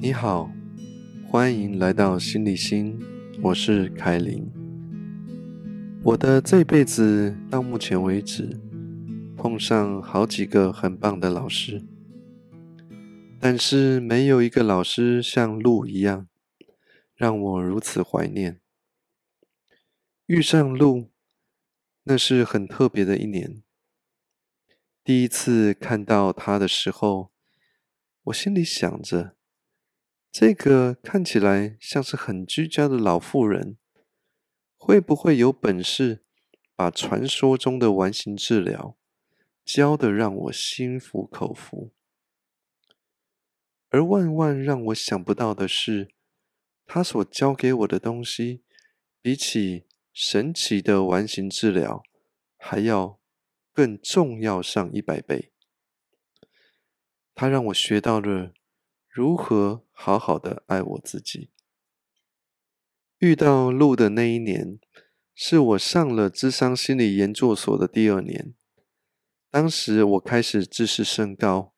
你好，欢迎来到心理心，我是凯琳。我的这辈子到目前为止，碰上好几个很棒的老师，但是没有一个老师像鹿一样，让我如此怀念。遇上鹿，那是很特别的一年。第一次看到他的时候，我心里想着。这个看起来像是很居家的老妇人，会不会有本事把传说中的完形治疗教的让我心服口服？而万万让我想不到的是，他所教给我的东西，比起神奇的完形治疗还要更重要上一百倍。他让我学到了。如何好好的爱我自己？遇到路的那一年，是我上了智商心理研究所的第二年。当时我开始自视甚高，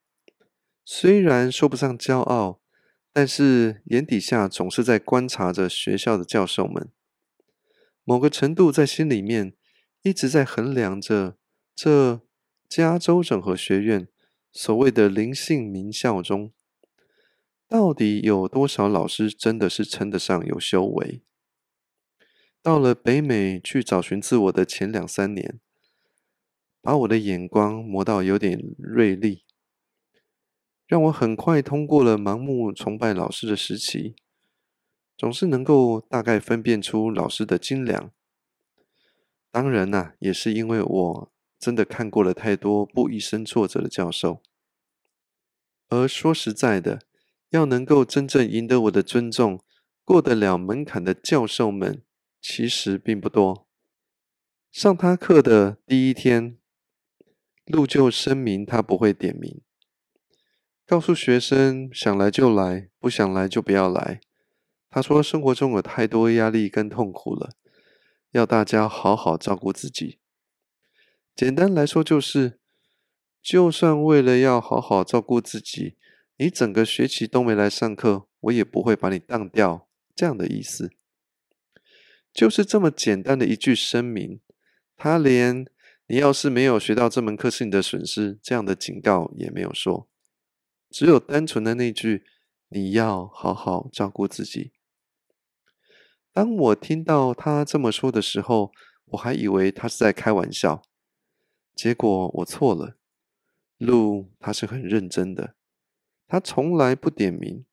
虽然说不上骄傲，但是眼底下总是在观察着学校的教授们。某个程度在心里面一直在衡量着这加州整合学院所谓的灵性名校中。到底有多少老师真的是称得上有修为？到了北美去找寻自我的前两三年，把我的眼光磨到有点锐利，让我很快通过了盲目崇拜老师的时期，总是能够大概分辨出老师的精良。当然呐，也是因为我真的看过了太多不一生挫折的教授。而说实在的。要能够真正赢得我的尊重、过得了门槛的教授们，其实并不多。上他课的第一天，陆就声明他不会点名，告诉学生想来就来，不想来就不要来。他说生活中有太多压力跟痛苦了，要大家好好照顾自己。简单来说就是，就算为了要好好照顾自己。你整个学期都没来上课，我也不会把你当掉，这样的意思，就是这么简单的一句声明。他连你要是没有学到这门课是你的损失这样的警告也没有说，只有单纯的那句你要好好照顾自己。当我听到他这么说的时候，我还以为他是在开玩笑，结果我错了。路他是很认真的。他从来不点名。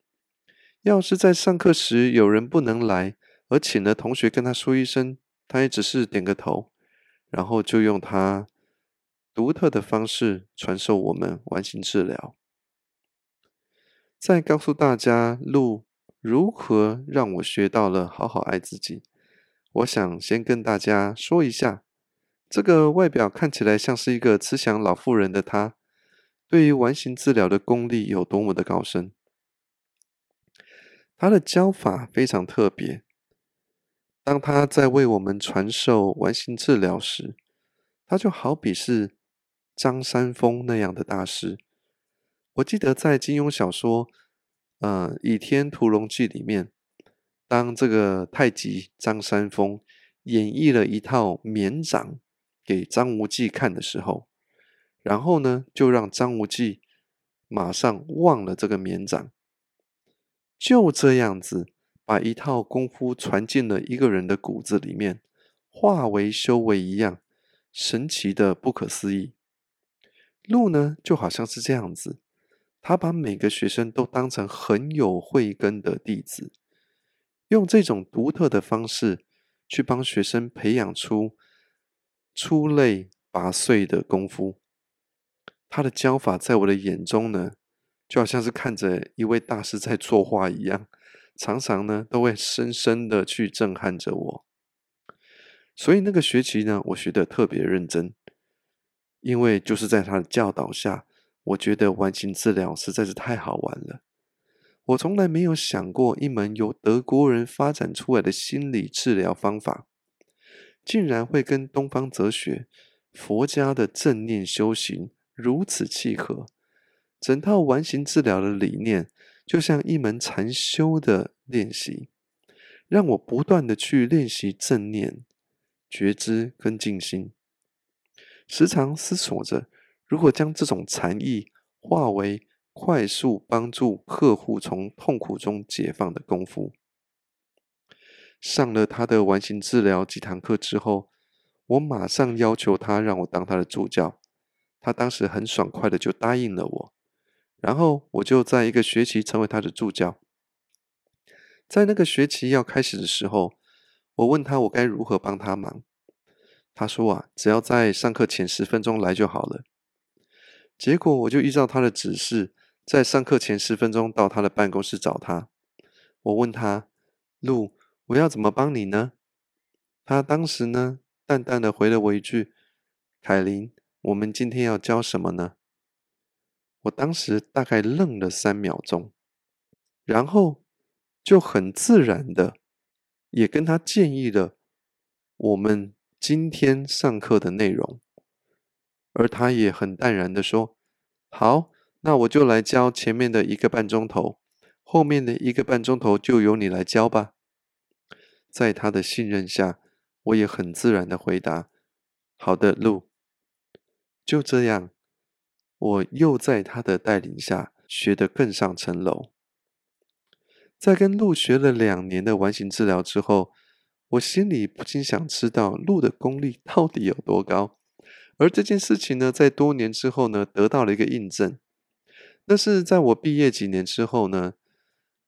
要是在上课时有人不能来，而请了同学跟他说一声，他也只是点个头，然后就用他独特的方式传授我们完形治疗。再告诉大家路如何让我学到了好好爱自己。我想先跟大家说一下，这个外表看起来像是一个慈祥老妇人的他。对于完形治疗的功力有多么的高深，他的教法非常特别。当他在为我们传授完形治疗时，他就好比是张三丰那样的大师。我记得在金庸小说《呃倚天屠龙记》里面，当这个太极张三丰演绎了一套绵掌给张无忌看的时候。然后呢，就让张无忌马上忘了这个绵掌，就这样子把一套功夫传进了一个人的骨子里面，化为修为一样，神奇的不可思议。路呢，就好像是这样子，他把每个学生都当成很有慧根的弟子，用这种独特的方式去帮学生培养出出类拔萃的功夫。他的教法在我的眼中呢，就好像是看着一位大师在作画一样，常常呢都会深深的去震撼着我。所以那个学期呢，我学的特别认真，因为就是在他的教导下，我觉得完形治疗实在是太好玩了。我从来没有想过，一门由德国人发展出来的心理治疗方法，竟然会跟东方哲学、佛家的正念修行。如此契合，整套完形治疗的理念就像一门禅修的练习，让我不断的去练习正念、觉知跟静心，时常思索着如何将这种禅意化为快速帮助客户从痛苦中解放的功夫。上了他的完形治疗几堂课之后，我马上要求他让我当他的助教，他当时很爽快的就答应了我。然后我就在一个学期成为他的助教。在那个学期要开始的时候，我问他我该如何帮他忙。他说啊，只要在上课前十分钟来就好了。结果我就依照他的指示，在上课前十分钟到他的办公室找他。我问他，路，我要怎么帮你呢？他当时呢，淡淡的回了我一句：“凯琳，我们今天要教什么呢？”我当时大概愣了三秒钟，然后就很自然的也跟他建议了我们今天上课的内容，而他也很淡然的说：“好，那我就来教前面的一个半钟头，后面的一个半钟头就由你来教吧。”在他的信任下，我也很自然的回答：“好的，路。”就这样。我又在他的带领下学得更上层楼。在跟鹿学了两年的完形治疗之后，我心里不禁想知道鹿的功力到底有多高。而这件事情呢，在多年之后呢，得到了一个印证。那是在我毕业几年之后呢，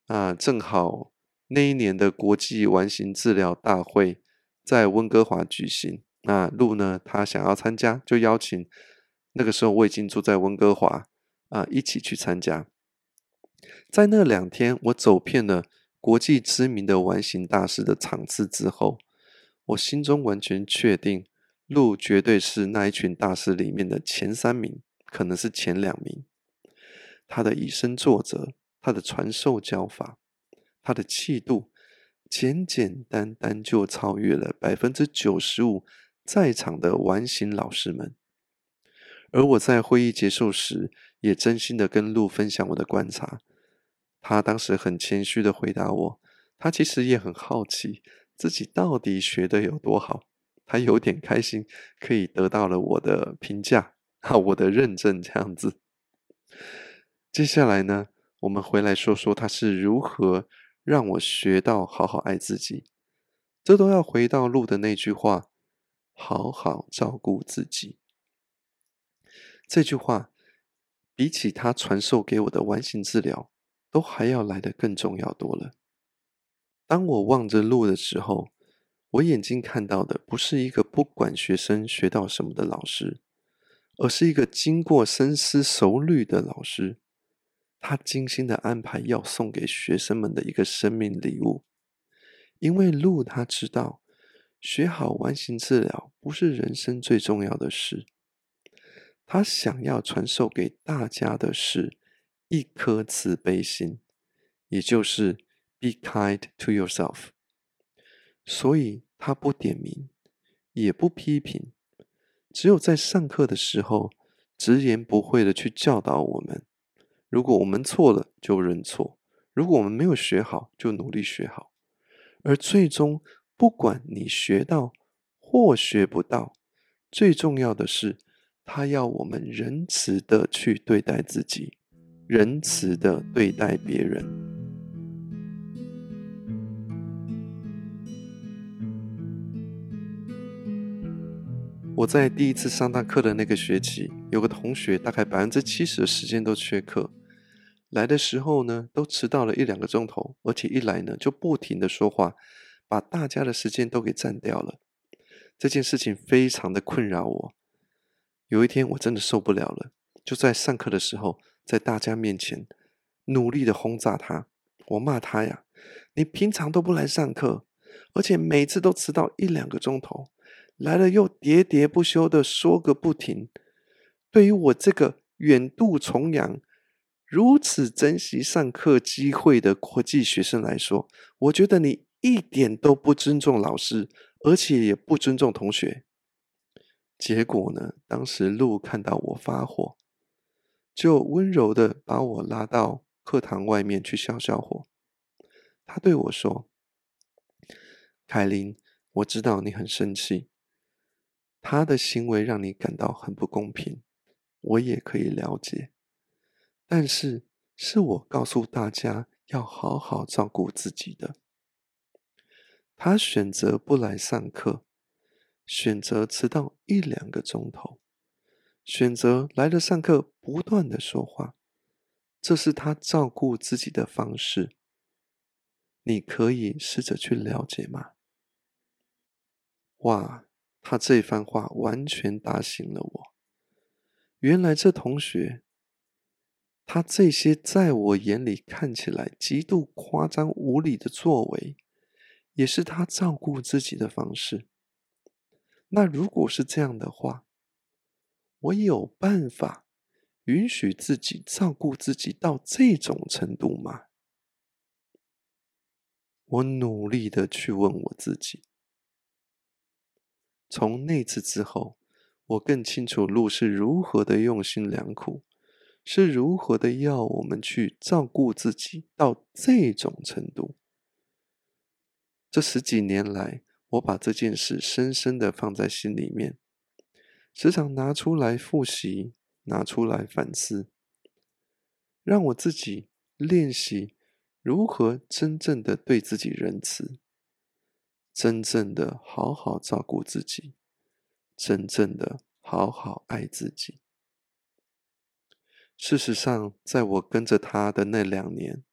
啊，正好那一年的国际完形治疗大会在温哥华举行。那鹿呢，他想要参加，就邀请。那个时候我已经住在温哥华啊，一起去参加。在那两天，我走遍了国际知名的完形大师的场次之后，我心中完全确定，路绝对是那一群大师里面的前三名，可能是前两名。他的以身作则，他的传授教法，他的气度，简简单单就超越了百分之九十五在场的完形老师们。而我在会议结束时，也真心的跟路分享我的观察。他当时很谦虚的回答我，他其实也很好奇自己到底学的有多好。他有点开心，可以得到了我的评价啊，我的认证这样子。接下来呢，我们回来说说他是如何让我学到好好爱自己。这都要回到路的那句话：好好照顾自己。这句话比起他传授给我的完形治疗，都还要来得更重要多了。当我望着路的时候，我眼睛看到的不是一个不管学生学到什么的老师，而是一个经过深思熟虑的老师。他精心的安排要送给学生们的一个生命礼物。因为路他知道，学好完形治疗不是人生最重要的事。他想要传授给大家的是一颗慈悲心，也就是 “be kind to yourself”。所以他不点名，也不批评，只有在上课的时候直言不讳的去教导我们：如果我们错了，就认错；如果我们没有学好，就努力学好。而最终，不管你学到或学不到，最重要的是。他要我们仁慈的去对待自己，仁慈的对待别人。我在第一次上他课的那个学期，有个同学大概百分之七十的时间都缺课，来的时候呢，都迟到了一两个钟头，而且一来呢就不停的说话，把大家的时间都给占掉了。这件事情非常的困扰我。有一天我真的受不了了，就在上课的时候，在大家面前努力的轰炸他。我骂他呀：“你平常都不来上课，而且每次都迟到一两个钟头，来了又喋喋不休的说个不停。对于我这个远渡重洋、如此珍惜上课机会的国际学生来说，我觉得你一点都不尊重老师，而且也不尊重同学。”结果呢？当时路看到我发火，就温柔的把我拉到课堂外面去消消火。他对我说：“凯琳，我知道你很生气，他的行为让你感到很不公平，我也可以了解。但是，是我告诉大家要好好照顾自己的。他选择不来上课，选择迟到一两个钟头，选择来了上课不断的说话，这是他照顾自己的方式。”你可以试着去了解吗？哇，他这番话完全打醒了我。原来这同学，他这些在我眼里看起来极度夸张无理的作为，也是他照顾自己的方式。那如果是这样的话，我有办法允许自己照顾自己到这种程度吗？我努力的去问我自己。从那次之后，我更清楚路是如何的用心良苦，是如何的要我们去照顾自己到这种程度。这十几年来，我把这件事深深的放在心里面，时常拿出来复习，拿出来反思，让我自己练习。如何真正的对自己仁慈，真正的好好照顾自己，真正的好好爱自己？事实上，在我跟着他的那两年，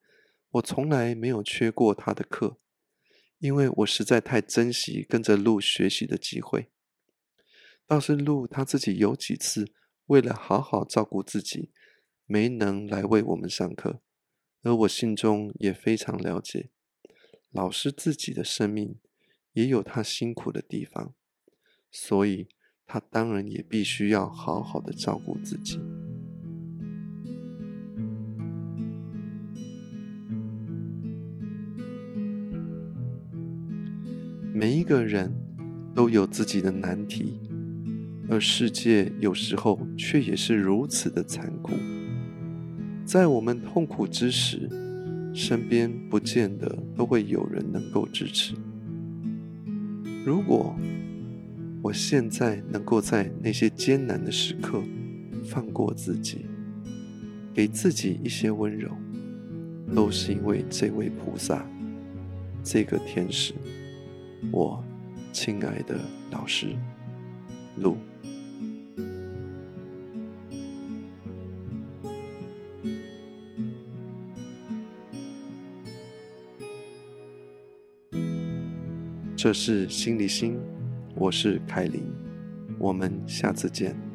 我从来没有缺过他的课，因为我实在太珍惜跟着鹿学习的机会。倒是鹿他自己有几次为了好好照顾自己，没能来为我们上课。而我心中也非常了解，老师自己的生命也有他辛苦的地方，所以他当然也必须要好好的照顾自己。每一个人都有自己的难题，而世界有时候却也是如此的残酷。在我们痛苦之时，身边不见得都会有人能够支持。如果我现在能够在那些艰难的时刻放过自己，给自己一些温柔，都是因为这位菩萨，这个天使，我亲爱的老师，路。这是心理心，我是凯琳，我们下次见。